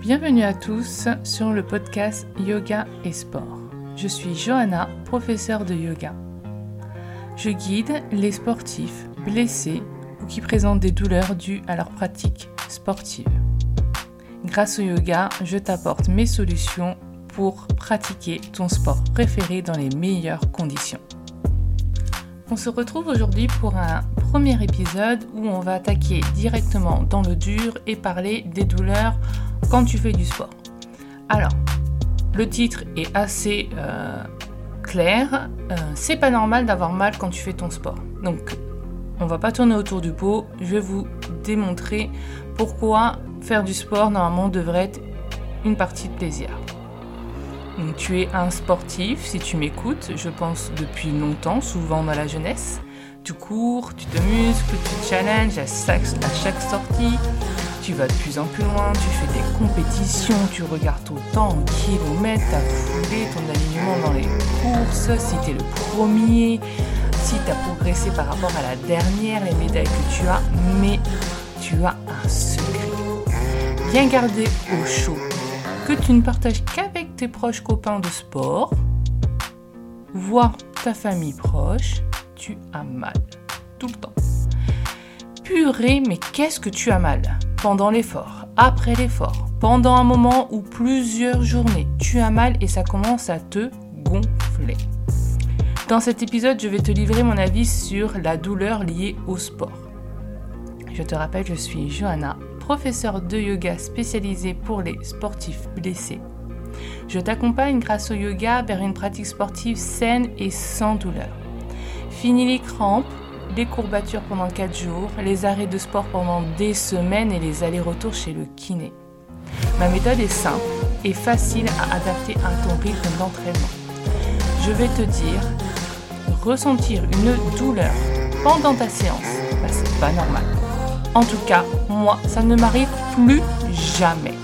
Bienvenue à tous sur le podcast Yoga et Sport. Je suis Johanna, professeure de yoga. Je guide les sportifs blessés ou qui présentent des douleurs dues à leur pratique sportive. Grâce au yoga, je t'apporte mes solutions pour pratiquer ton sport préféré dans les meilleures conditions. On se retrouve aujourd'hui pour un premier épisode où on va attaquer directement dans le dur et parler des douleurs quand tu fais du sport. Alors, le titre est assez euh, clair. Euh, c'est pas normal d'avoir mal quand tu fais ton sport. Donc, on va pas tourner autour du pot. Je vais vous démontrer pourquoi faire du sport normalement devrait être une partie de plaisir. Donc, tu es un sportif, si tu m'écoutes, je pense depuis longtemps, souvent dans la jeunesse. Tu cours, tu te muscles, tu te challenges à à chaque sortie tu vas de plus en plus loin, tu fais des compétitions, tu regardes ton temps en kilomètres, ta foulée, ton alignement dans les courses, si tu es le premier, si tu as progressé par rapport à la dernière, les médailles que tu as, mais tu as un secret. Bien gardé au chaud, que tu ne partages qu'avec tes proches copains de sport, voire ta famille proche, tu as mal. Tout le temps. Purée, mais qu'est-ce que tu as mal? Pendant l'effort, après l'effort, pendant un moment ou plusieurs journées, tu as mal et ça commence à te gonfler. Dans cet épisode, je vais te livrer mon avis sur la douleur liée au sport. Je te rappelle, je suis Johanna, professeure de yoga spécialisée pour les sportifs blessés. Je t'accompagne grâce au yoga vers une pratique sportive saine et sans douleur. Fini les crampes, les courbatures pendant 4 jours, les arrêts de sport pendant des semaines et les allers-retours chez le kiné. Ma méthode est simple et facile à adapter à ton rythme d'entraînement. Je vais te dire, ressentir une douleur pendant ta séance, bah, c'est pas normal. En tout cas, moi, ça ne m'arrive plus jamais.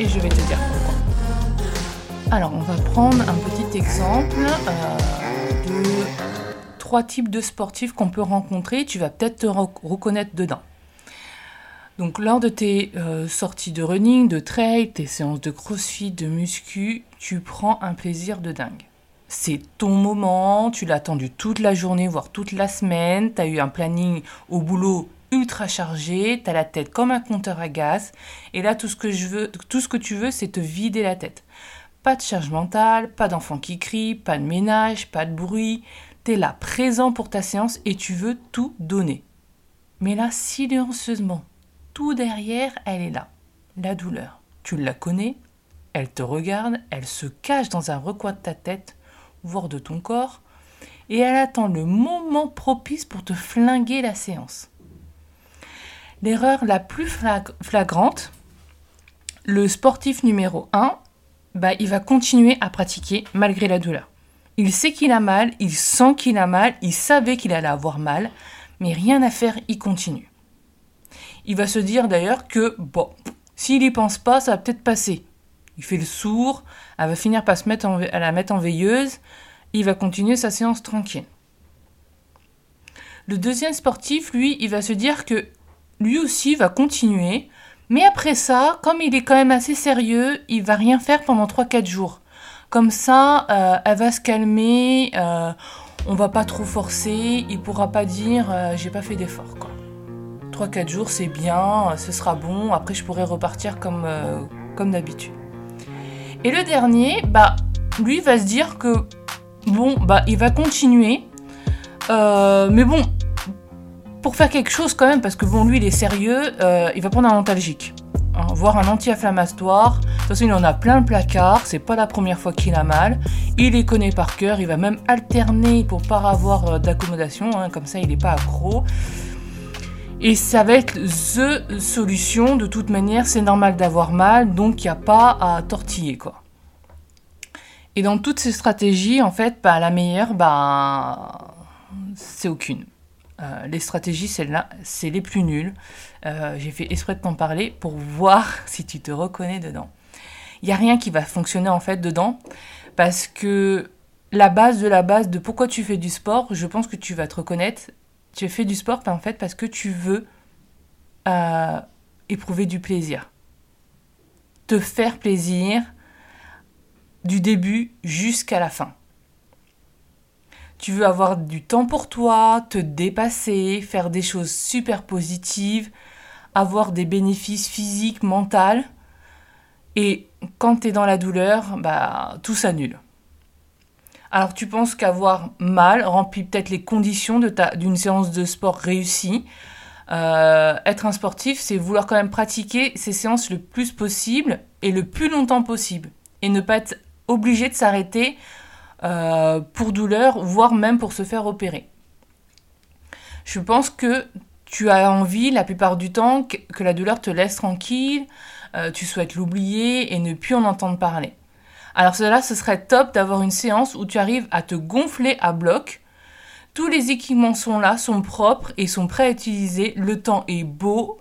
Et je vais te dire pourquoi. Alors, on va prendre un petit exemple. Euh, trois types de sportifs qu'on peut rencontrer, tu vas peut-être te reconnaître dedans. Donc lors de tes euh, sorties de running, de trail, tes séances de crossfit, de muscu, tu prends un plaisir de dingue. C'est ton moment, tu l'as attendu toute la journée, voire toute la semaine, tu as eu un planning au boulot ultra chargé, tu as la tête comme un compteur à gaz, et là tout ce que je veux, tout ce que tu veux, c'est te vider la tête. Pas de charge mentale, pas d'enfants qui crient, pas de ménage, pas de bruit, là, présent pour ta séance et tu veux tout donner. Mais là, silencieusement, tout derrière, elle est là. La douleur. Tu la connais, elle te regarde, elle se cache dans un recoin de ta tête, voire de ton corps, et elle attend le moment propice pour te flinguer la séance. L'erreur la plus flagrante, le sportif numéro 1, bah, il va continuer à pratiquer malgré la douleur. Il sait qu'il a mal, il sent qu'il a mal, il savait qu'il allait avoir mal, mais rien à faire, il continue. Il va se dire d'ailleurs que, bon, s'il y pense pas, ça va peut-être passer. Il fait le sourd, elle va finir par se mettre à la mettre en veilleuse, il va continuer sa séance tranquille. Le deuxième sportif, lui, il va se dire que lui aussi va continuer, mais après ça, comme il est quand même assez sérieux, il va rien faire pendant 3-4 jours. Comme ça, euh, elle va se calmer, euh, on va pas trop forcer, il pourra pas dire euh, j'ai pas fait d'effort. 3-4 jours, c'est bien, ce sera bon, après je pourrai repartir comme, comme d'habitude. Et le dernier, bah, lui va se dire que bon, bah, il va continuer, mais bon, pour faire quelque chose quand même, parce que bon, lui il est sérieux, il va prendre un antalgique. Hein, voire un anti-inflammatoire. Toute façon, il en a plein le placard, c'est pas la première fois qu'il a mal. Il les connaît par cœur, il va même alterner pour pas avoir euh, d'accommodation, hein, comme ça il n'est pas accro. Et ça va être the solution, de toute manière, c'est normal d'avoir mal, donc il n'y a pas à tortiller quoi. Et dans toutes ces stratégies, en fait, bah, la meilleure, bah, c'est aucune. Euh, les stratégies, celles-là, c'est les plus nulles. Euh, j'ai fait exprès de t'en parler pour voir si tu te reconnais dedans. Il n'y a rien qui va fonctionner en fait dedans parce que la base de la base de pourquoi tu fais du sport, je pense que tu vas te reconnaître. Tu fais du sport en fait parce que tu veux euh, éprouver du plaisir. te faire plaisir du début jusqu'à la fin. Tu veux avoir du temps pour toi, te dépasser, faire des choses super positives, avoir des bénéfices physiques, mentaux. Et quand tu es dans la douleur, bah, tout s'annule. Alors tu penses qu'avoir mal remplit peut-être les conditions d'une séance de sport réussie. Euh, être un sportif, c'est vouloir quand même pratiquer ces séances le plus possible et le plus longtemps possible. Et ne pas être obligé de s'arrêter euh, pour douleur, voire même pour se faire opérer. Je pense que tu as envie la plupart du temps que, la douleur te laisse tranquille, euh, tu souhaites l'oublier et ne plus en entendre parler. Alors cela, ce serait top d'avoir une séance où tu arrives à te gonfler à bloc. Tous les équipements sont là, sont propres et sont prêts à utiliser. Le temps est beau.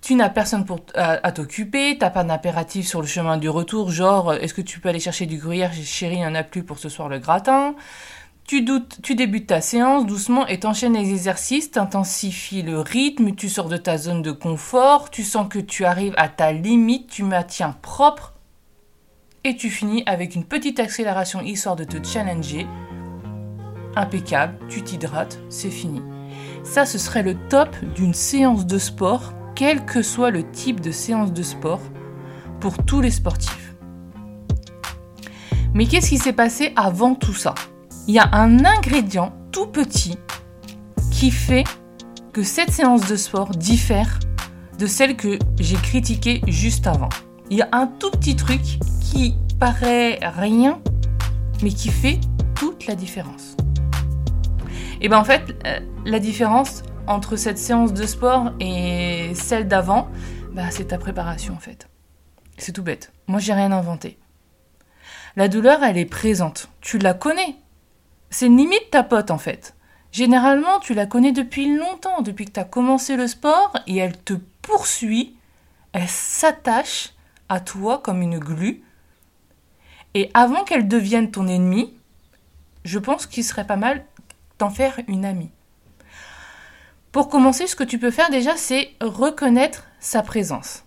Tu n'as personne pour, à, t'occuper, t'as pas d'impératif sur le chemin du retour, genre est-ce que tu peux aller chercher du gruyère, chérie, il n'y en a plus pour ce soir le gratin. Tu, doutes, tu débutes ta séance doucement et t'enchaînes les exercices, t'intensifies le rythme, tu sors de ta zone de confort, tu sens que tu arrives à ta limite, tu maintiens propre et tu finis avec une petite accélération histoire de te challenger. Impeccable, tu t'hydrates, c'est fini. Ça, ce serait le top d'une séance de sport quel que soit le type de séance de sport, pour tous les sportifs. Mais qu'est-ce qui s'est passé avant tout ça? Il y a un ingrédient tout petit qui fait que cette séance de sport diffère de celle que j'ai critiquée juste avant. Il y a un tout petit truc qui paraît rien, mais qui fait toute la différence. Et bien en fait, euh, la différence, entre cette séance de sport et celle d'avant, bah, c'est ta préparation en fait. C'est tout bête. Moi, j'ai rien inventé. La douleur, elle est présente. Tu la connais. C'est limite ta pote en fait. Généralement, tu la connais depuis longtemps, depuis que tu as commencé le sport, et elle te poursuit, elle s'attache à toi comme une glu. Et avant qu'elle devienne ton ennemi, je pense qu'il serait pas mal d'en faire une amie. Pour commencer, ce que tu peux faire déjà, c'est reconnaître sa présence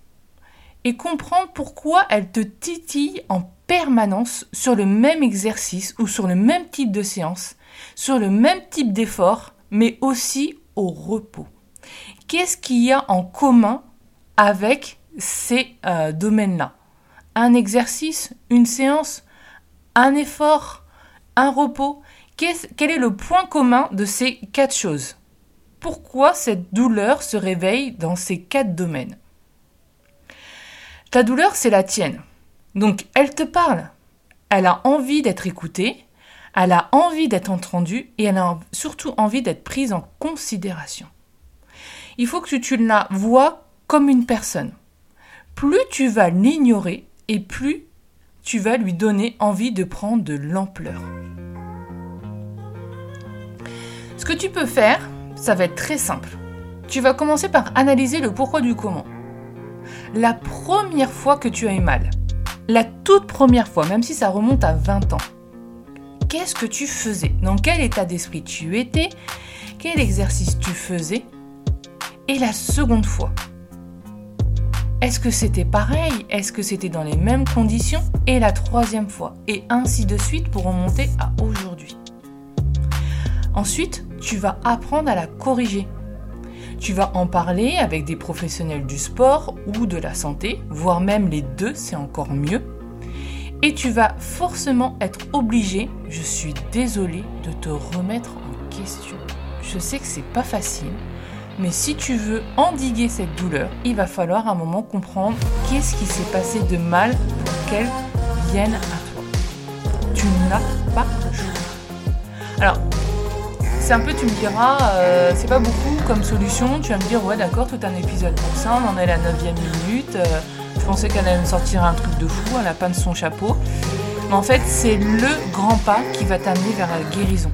et comprendre pourquoi elle te titille en permanence sur le même exercice ou sur le même type de séance, sur le même type d'effort, mais aussi au repos. Qu'est-ce qu'il y a en commun avec ces euh, domaines-là? Un exercice, une séance, un effort, un repos? Quel est le point commun de ces quatre choses? Pourquoi cette douleur se réveille dans ces quatre domaines? Ta douleur, c'est la tienne. Donc, elle te parle. Elle a envie d'être écoutée, elle a envie d'être entendue et elle a surtout envie d'être prise en considération. Il faut que tu la vois comme une personne. Plus tu vas l'ignorer et plus tu vas lui donner envie de prendre de l'ampleur. Ce que tu peux faire, ça va être très simple. Tu vas commencer par analyser le pourquoi du comment. La première fois que tu as eu mal, la toute première fois, même si ça remonte à 20 ans, qu'est-ce que tu faisais? Dans quel état d'esprit tu étais? Quel exercice tu faisais? Et la seconde fois, est-ce que c'était pareil? Est-ce que c'était dans les mêmes conditions? Et la troisième fois, et ainsi de suite pour remonter à aujourd'hui. Ensuite, tu vas apprendre à la corriger. Tu vas en parler avec des professionnels du sport ou de la santé, voire même les deux, c'est encore mieux. Et tu vas forcément être obligé, je suis désolée, de te remettre en question. Je sais que c'est pas facile, mais si tu veux endiguer cette douleur, il va falloir un moment comprendre qu'est-ce qui s'est passé de mal pour qu'elle vienne à toi. Tu n'as pas le. C'est un peu, tu me diras, euh, c'est pas beaucoup comme solution. Tu vas me dire, ouais, d'accord, tout un épisode pour ça, on en est à la 9 minute. Euh, je pensais qu'elle allait me sortir un truc de fou, elle a pas de son chapeau. Mais en fait, c'est le grand pas qui va t'amener vers la guérison.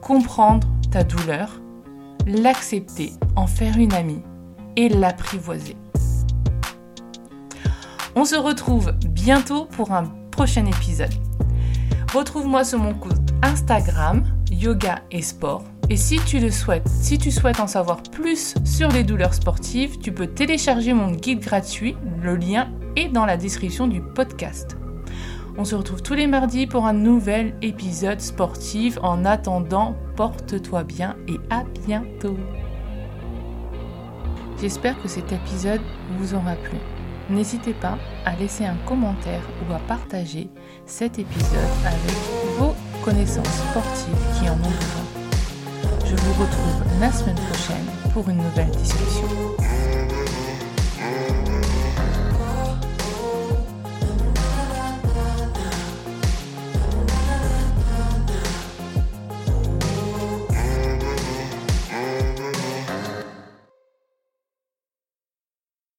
Comprendre ta douleur, l'accepter, en faire une amie et l'apprivoiser. On se retrouve bientôt pour un prochain épisode. Retrouve-moi sur mon compte Instagram, yoga et sport, Et si tu le souhaites, si tu souhaites en savoir plus sur les douleurs sportives, tu peux télécharger mon guide gratuit, le lien est dans la description du podcast. On se retrouve tous les mardis pour un nouvel épisode sportif. En attendant, porte-toi bien et à bientôt. J'espère que cet épisode vous aura plu. N'hésitez pas à laisser un commentaire ou à partager cet épisode avec vos connaissances sportives qui en ont besoin. Je vous retrouve la semaine prochaine pour une nouvelle discussion.